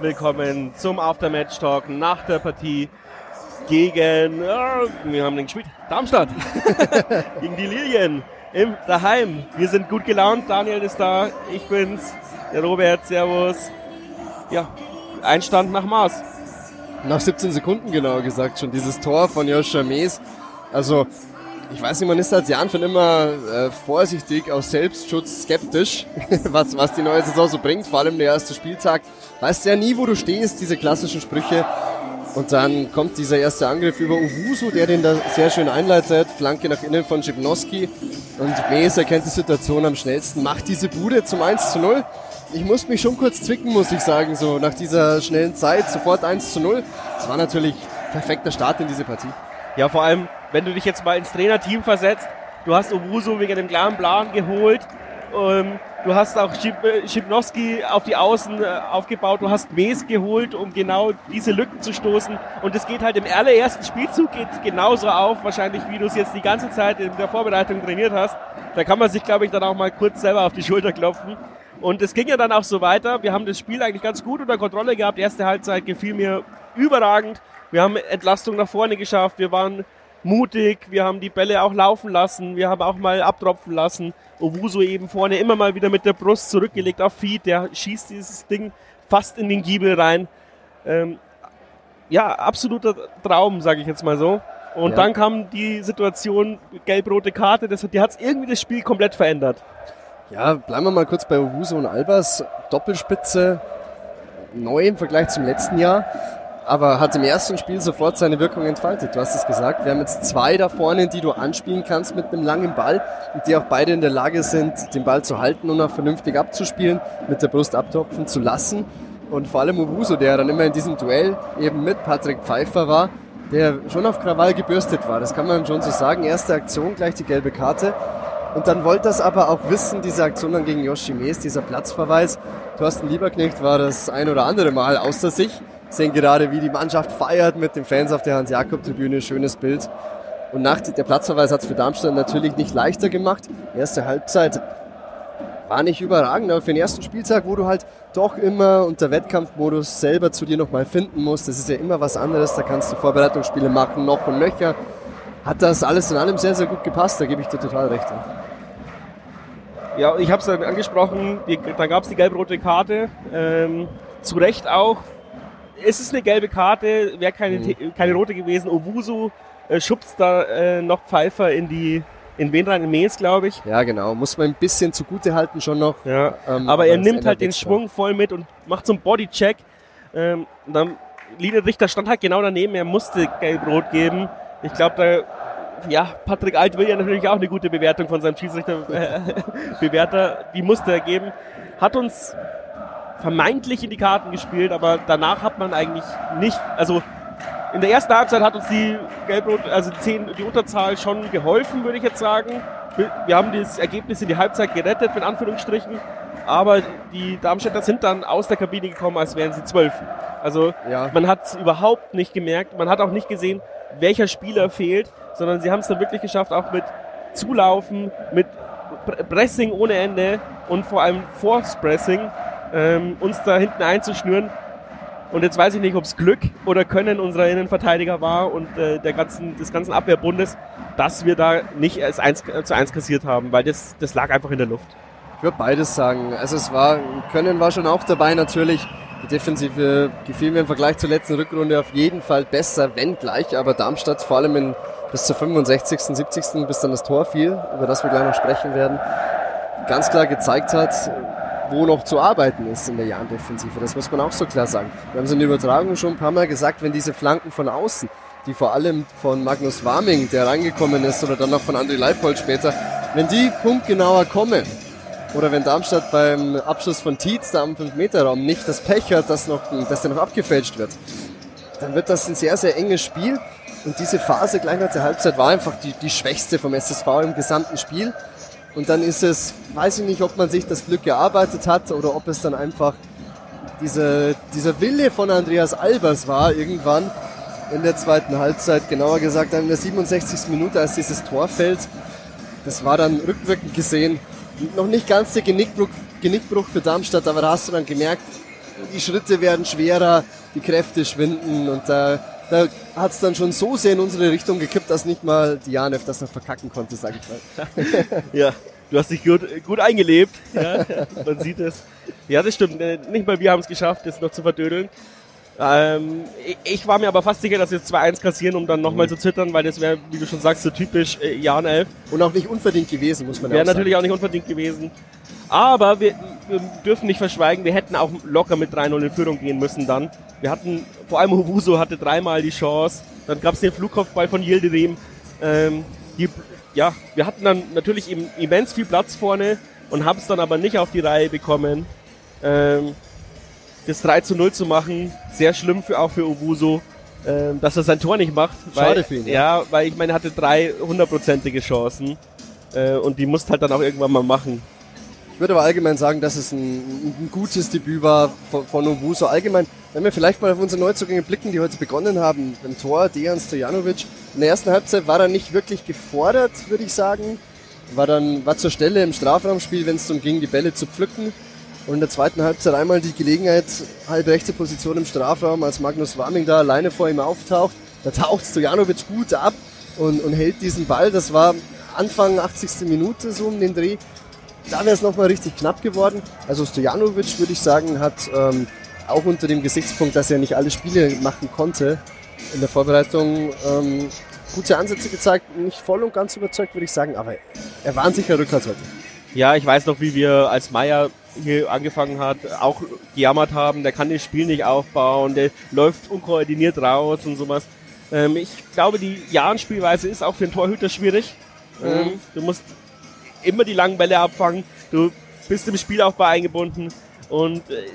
Herzlich willkommen zum Aftermatch Talk nach der Partie gegen, äh, wir haben den gespielt, Darmstadt, gegen die Lilien im daheim. Wir sind gut gelaunt, Daniel ist da, ich bin's, der Robert, Servus. Ja, Einstand nach Maß. Nach 17 Sekunden genauer gesagt schon, dieses Tor von Joshua Mees. Also, ich weiß nicht, man ist seit Jahren schon immer äh, vorsichtig, aus Selbstschutz skeptisch, was, was die neue Saison so bringt, vor allem der erste Spieltag. Weißt ja nie, wo du stehst, diese klassischen Sprüche. Und dann kommt dieser erste Angriff über Uwusu, der den da sehr schön einleitet. Flanke nach innen von Schipnowski. Und Mees erkennt die Situation am schnellsten, macht diese Bude zum 1 zu 0. Ich muss mich schon kurz zwicken, muss ich sagen, so nach dieser schnellen Zeit, sofort 1 zu 0. Das war natürlich perfekter Start in diese Partie. Ja, vor allem, wenn du dich jetzt mal ins Trainerteam versetzt, du hast Owusu wegen dem klaren Plan geholt, ähm, du hast auch Schipnowski äh, auf die Außen äh, aufgebaut, du hast Mees geholt, um genau diese Lücken zu stoßen und es geht halt im allerersten Spielzug geht genauso auf, wahrscheinlich wie du es jetzt die ganze Zeit in der Vorbereitung trainiert hast. Da kann man sich, glaube ich, dann auch mal kurz selber auf die Schulter klopfen. Und es ging ja dann auch so weiter. Wir haben das Spiel eigentlich ganz gut unter Kontrolle gehabt. Die erste Halbzeit gefiel mir überragend. Wir haben Entlastung nach vorne geschafft. Wir waren mutig. Wir haben die Bälle auch laufen lassen. Wir haben auch mal abtropfen lassen. Owusu eben vorne immer mal wieder mit der Brust zurückgelegt auf Feed. Der schießt dieses Ding fast in den Giebel rein. Ähm, ja, absoluter Traum, sage ich jetzt mal so. Und ja. dann kam die Situation, gelb-rote Karte, das, die hat irgendwie das Spiel komplett verändert. Ja, bleiben wir mal kurz bei Owusu und Albers. Doppelspitze, neu im Vergleich zum letzten Jahr aber hat im ersten Spiel sofort seine Wirkung entfaltet. Du hast es gesagt, wir haben jetzt zwei da vorne, die du anspielen kannst mit einem langen Ball und die auch beide in der Lage sind, den Ball zu halten und auch vernünftig abzuspielen, mit der Brust abtropfen zu lassen. Und vor allem Uwuso, der dann immer in diesem Duell eben mit Patrick Pfeiffer war, der schon auf Krawall gebürstet war. Das kann man schon so sagen. Erste Aktion, gleich die gelbe Karte. Und dann wollte das aber auch wissen, diese Aktion dann gegen Yoshi Mees, dieser Platzverweis. Thorsten Lieberknecht war das ein oder andere Mal außer sich sehen gerade, wie die Mannschaft feiert mit den Fans auf der Hans-Jakob-Tribüne. Schönes Bild. Und nach der Platzverweis hat es für Darmstadt natürlich nicht leichter gemacht. Erste Halbzeit war nicht überragend, aber für den ersten Spieltag, wo du halt doch immer unter Wettkampfmodus selber zu dir nochmal finden musst, das ist ja immer was anderes, da kannst du Vorbereitungsspiele machen, noch und nöcher, hat das alles in allem sehr, sehr gut gepasst, da gebe ich dir total recht. Ja, ich habe es angesprochen, da gab es die gelb-rote Karte, ähm, zu Recht auch, es ist eine gelbe Karte, wäre keine, mhm. keine rote gewesen. Owusu äh, schubst da äh, noch Pfeiffer in die in wen rein? In Mees, glaube ich. Ja, genau. Muss man ein bisschen zugute halten schon noch. Ja. Ähm, aber er nimmt halt den Schwung voll mit und macht so einen Bodycheck. Ähm, dann Linienrichter stand halt genau daneben. Er musste gelb-rot geben. Ich glaube, da ja, Patrick Alt will ja natürlich auch eine gute Bewertung von seinem Schiedsrichter-Bewerter. Äh, die musste er geben. Hat uns vermeintlich in die Karten gespielt, aber danach hat man eigentlich nicht, also in der ersten Halbzeit hat uns die Gelbrot, also die, 10, die Unterzahl schon geholfen, würde ich jetzt sagen. Wir haben das Ergebnis in die Halbzeit gerettet, mit Anführungsstrichen. Aber die Darmstädter sind dann aus der Kabine gekommen, als wären sie zwölf. Also ja. man hat es überhaupt nicht gemerkt. Man hat auch nicht gesehen, welcher Spieler fehlt, sondern sie haben es dann wirklich geschafft, auch mit Zulaufen, mit Pressing ohne Ende und vor allem Force Pressing ähm, uns da hinten einzuschnüren. Und jetzt weiß ich nicht, ob es Glück oder Können unserer Innenverteidiger war und äh, der ganzen, des ganzen Abwehrbundes, dass wir da nicht als 1 zu 1 kassiert haben, weil das, das lag einfach in der Luft. Ich würde beides sagen. Also es war, Können war schon auch dabei natürlich. Die Defensive gefiel mir im Vergleich zur letzten Rückrunde auf jeden Fall besser, wenn gleich, aber Darmstadt vor allem in, bis zur 65., 70., bis dann das Tor fiel, über das wir gleich noch sprechen werden, ganz klar gezeigt hat, wo noch zu arbeiten ist in der Jahn-Defensive. Das muss man auch so klar sagen. Wir haben es in der Übertragung schon ein paar Mal gesagt, wenn diese Flanken von außen, die vor allem von Magnus Warming, der reingekommen ist, oder dann noch von André Leipold später, wenn die punktgenauer kommen, oder wenn Darmstadt beim Abschluss von Tietz da am 5-Meter-Raum nicht das Pech hat, dass, noch, dass der noch abgefälscht wird, dann wird das ein sehr, sehr enges Spiel. Und diese Phase gleich nach der Halbzeit war einfach die, die schwächste vom SSV im gesamten Spiel. Und dann ist es, weiß ich nicht, ob man sich das Glück erarbeitet hat oder ob es dann einfach diese, dieser Wille von Andreas Albers war, irgendwann in der zweiten Halbzeit, genauer gesagt in der 67. Minute, als dieses Tor fällt. Das war dann rückwirkend gesehen noch nicht ganz der Genickbruch, Genickbruch für Darmstadt, aber da hast du dann gemerkt, die Schritte werden schwerer, die Kräfte schwinden und da, da hat es dann schon so sehr in unsere Richtung gekippt, dass nicht mal Dianev das noch verkacken konnte, sag ich mal. ja, du hast dich gut, gut eingelebt. Ja, man sieht es. Ja, das stimmt. Äh, nicht mal wir haben es geschafft, das noch zu verdödeln. Ähm, ich war mir aber fast sicher, dass wir jetzt 2-1 kassieren, um dann nochmal mhm. zu zittern, weil das wäre, wie du schon sagst, so typisch äh, Jan 11. Und auch nicht unverdient gewesen, muss man ja Wäre natürlich auch nicht unverdient gewesen. Aber wir, wir, dürfen nicht verschweigen, wir hätten auch locker mit 3-0 in Führung gehen müssen dann. Wir hatten, vor allem Hubuso hatte dreimal die Chance. Dann gab es den Flugkopfball von Yildirim. Ähm, die, ja, wir hatten dann natürlich immens viel Platz vorne und haben es dann aber nicht auf die Reihe bekommen. Ähm, das 3 zu 0 zu machen. Sehr schlimm für, auch für Obuso, äh, dass er sein Tor nicht macht. Schade weil, für ihn. Ja, ja weil ich meine, er hatte drei hundertprozentige Chancen äh, und die musst halt dann auch irgendwann mal machen. Ich würde aber allgemein sagen, dass es ein, ein gutes Debüt war von, von Obuso. Allgemein, wenn wir vielleicht mal auf unsere Neuzugänge blicken, die heute begonnen haben, beim Tor, Dejan Stojanovic. In der ersten Halbzeit war er nicht wirklich gefordert, würde ich sagen. War dann, war zur Stelle im Strafraumspiel, wenn es darum ging, die Bälle zu pflücken. Und in der zweiten Halbzeit einmal die Gelegenheit, halb rechte Position im Strafraum, als Magnus Warming da alleine vor ihm auftaucht. Da taucht Stojanovic gut ab und, und hält diesen Ball. Das war Anfang 80. Minute so um den Dreh. Da wäre es nochmal richtig knapp geworden. Also Stojanovic, würde ich sagen, hat ähm, auch unter dem Gesichtspunkt, dass er nicht alle Spiele machen konnte, in der Vorbereitung ähm, gute Ansätze gezeigt. Nicht voll und ganz überzeugt, würde ich sagen, aber er war ein sicherer Rückhalt heute. Ja, ich weiß noch, wie wir als Meier angefangen hat, auch gejammert haben, der kann das Spiel nicht aufbauen, der läuft unkoordiniert raus und sowas. Ähm, ich glaube, die Jahrenspielweise ist auch für einen Torhüter schwierig. Mhm. Ähm, du musst immer die langen Bälle abfangen, du bist im Spielaufbau eingebunden und äh,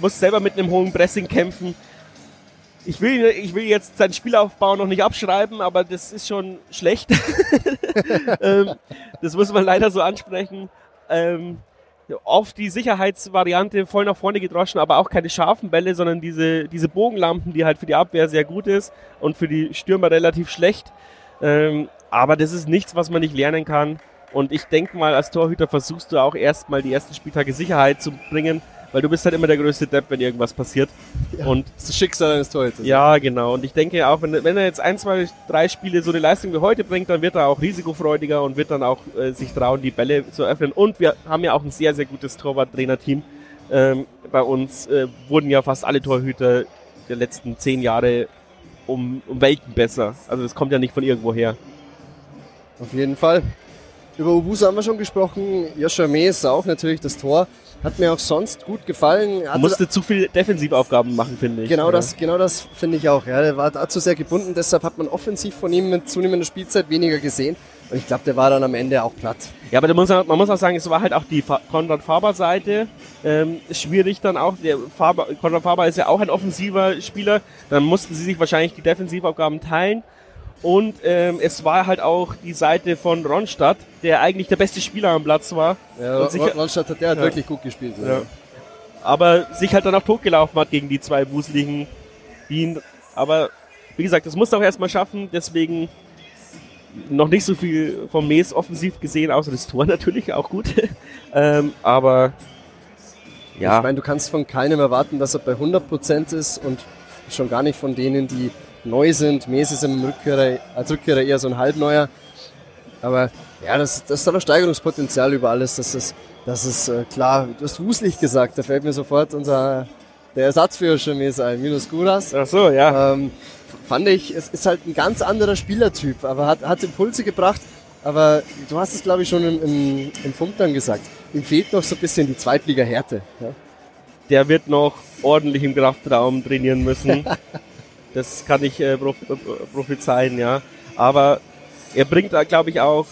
musst selber mit einem hohen Pressing kämpfen. Ich will, ich will jetzt seinen Spielaufbau noch nicht abschreiben, aber das ist schon schlecht. ähm, das muss man leider so ansprechen. Ähm, oft die Sicherheitsvariante voll nach vorne gedroschen, aber auch keine scharfen Bälle, sondern diese, diese Bogenlampen, die halt für die Abwehr sehr gut ist und für die Stürmer relativ schlecht. Ähm, aber das ist nichts, was man nicht lernen kann. Und ich denke mal, als Torhüter versuchst du auch erstmal die ersten Spieltage Sicherheit zu bringen weil du bist halt immer der größte Depp, wenn irgendwas passiert. Ja, und das Schicksal eines Torhüters. Ja, genau. Und ich denke auch, wenn, wenn er jetzt ein, zwei, drei Spiele so eine Leistung wie heute bringt, dann wird er auch risikofreudiger und wird dann auch äh, sich trauen, die Bälle zu öffnen. Und wir haben ja auch ein sehr, sehr gutes Torwart-Trainer-Team. Ähm, bei uns äh, wurden ja fast alle Torhüter der letzten zehn Jahre um, um Welten besser. Also das kommt ja nicht von irgendwo her. Auf jeden Fall. Über Ubusa haben wir schon gesprochen. Joshua May ist auch natürlich das Tor. Hat mir auch sonst gut gefallen. Er musste zu viel Defensivaufgaben machen, finde ich. Genau ja. das, genau das finde ich auch. Ja, der war dazu sehr gebunden, deshalb hat man offensiv von ihm mit zunehmender Spielzeit weniger gesehen. Und ich glaube, der war dann am Ende auch platt. Ja, aber muss, man muss auch sagen, es war halt auch die Konrad Faber-Seite. Ähm, schwierig dann auch. Der Faber, Konrad Faber ist ja auch ein offensiver Spieler. Dann mussten sie sich wahrscheinlich die Defensivaufgaben teilen. Und ähm, es war halt auch die Seite von Ronstadt, der eigentlich der beste Spieler am Platz war. Ja, und sich, Ronstadt hat, der ja. wirklich gut gespielt. Ja. Aber sich halt dann auch totgelaufen hat gegen die zwei wuseligen Wien. Aber wie gesagt, das musste auch erstmal schaffen, deswegen noch nicht so viel vom Mees offensiv gesehen, außer das Tor natürlich auch gut. ähm, aber ja. Ich meine, du kannst von keinem erwarten, dass er bei 100% ist und schon gar nicht von denen, die neu sind. Mes ist im Rückkehrer, als Rückkehrer eher so ein Halbneuer. Aber ja, das, das ist doch ein Steigerungspotenzial über alles. Das ist, das ist äh, klar. Du hast wuselig gesagt, da fällt mir sofort unser der Ersatz für Chemes ein, Minus Guras. Ach so, ja. Ähm, fand ich, es ist halt ein ganz anderer Spielertyp, aber hat, hat Impulse gebracht. Aber du hast es, glaube ich, schon im, im, im Funk dann gesagt. Ihm fehlt noch so ein bisschen die Zweitliga-Härte. Ja? Der wird noch ordentlich im Kraftraum trainieren müssen. Das kann ich äh, prophezeien, ja. Aber er bringt da, glaube ich, auch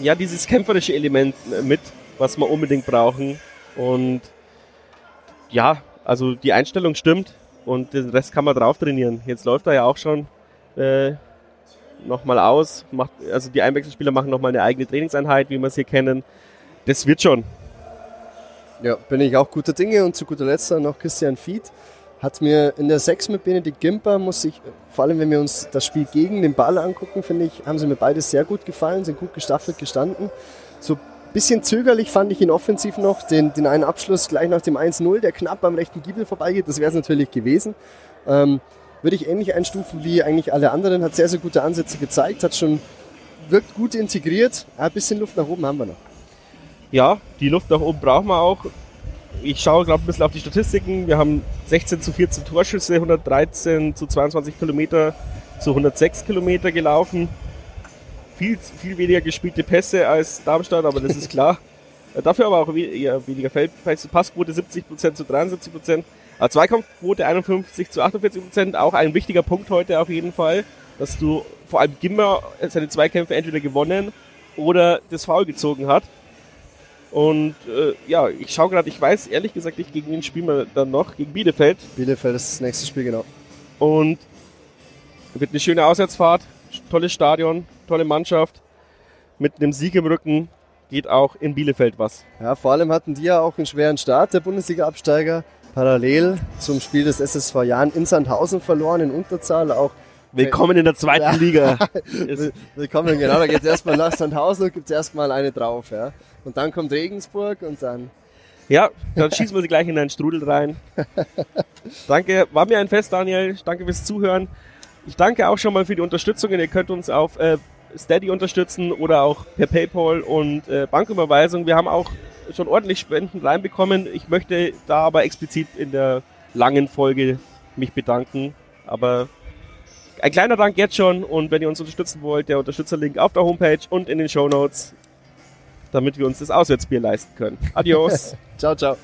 ja dieses kämpferische Element äh, mit, was wir unbedingt brauchen. Und ja, also die Einstellung stimmt und den Rest kann man drauf trainieren. Jetzt läuft er ja auch schon äh, nochmal aus. Macht, also die Einwechselspieler machen nochmal eine eigene Trainingseinheit, wie wir es hier kennen. Das wird schon. Ja, bin ich auch guter Dinge und zu guter Letzt noch Christian Fied hat mir in der 6 mit Benedikt Gimper, muss ich, vor allem wenn wir uns das Spiel gegen den Ball angucken, finde ich, haben sie mir beide sehr gut gefallen, sind gut gestaffelt gestanden. So ein Bisschen zögerlich fand ich ihn offensiv noch, den, den einen Abschluss gleich nach dem 1-0, der knapp am rechten Giebel vorbeigeht, das wäre es natürlich gewesen. Ähm, würde ich ähnlich einstufen wie eigentlich alle anderen, hat sehr, sehr gute Ansätze gezeigt, hat schon, wirkt gut integriert, ein bisschen Luft nach oben haben wir noch. Ja, die Luft nach oben brauchen wir auch. Ich schaue gerade ein bisschen auf die Statistiken. Wir haben 16 zu 14 Torschüsse, 113 zu 22 Kilometer zu 106 Kilometer gelaufen. Viel, viel weniger gespielte Pässe als Darmstadt, aber das ist klar. Dafür aber auch eher weniger Feldpässe. Passquote 70% zu 73%. Aber Zweikampfquote 51 zu 48%. Auch ein wichtiger Punkt heute auf jeden Fall, dass du vor allem Gimmer seine Zweikämpfe entweder gewonnen oder das Foul gezogen hat. Und äh, ja, ich schaue gerade, ich weiß ehrlich gesagt nicht, gegen wen spielen wir dann noch. Gegen Bielefeld. Bielefeld ist das nächste Spiel, genau. Und wird eine schöne Auswärtsfahrt, tolles Stadion, tolle Mannschaft. Mit einem Sieg im Rücken geht auch in Bielefeld was. Ja, vor allem hatten die ja auch einen schweren Start, der Bundesliga-Absteiger. Parallel zum Spiel des SSV Jahren in Sandhausen verloren, in Unterzahl auch Willkommen in der zweiten ja. Liga. Willkommen, genau. Da geht es erstmal nach Sandhausen und gibt es erstmal eine drauf. Ja. Und dann kommt Regensburg und dann. Ja, dann schießen wir sie gleich in einen Strudel rein. danke, war mir ein Fest, Daniel. Danke fürs Zuhören. Ich danke auch schon mal für die Unterstützung. Ihr könnt uns auf äh, Steady unterstützen oder auch per PayPal und äh, Banküberweisung. Wir haben auch schon ordentlich Spenden reinbekommen. Ich möchte da aber explizit in der langen Folge mich bedanken. Aber ein kleiner Dank jetzt schon und wenn ihr uns unterstützen wollt, der Unterstützerlink auf der Homepage und in den Show Notes, damit wir uns das Auswärtsbier leisten können. Adios. ciao, ciao.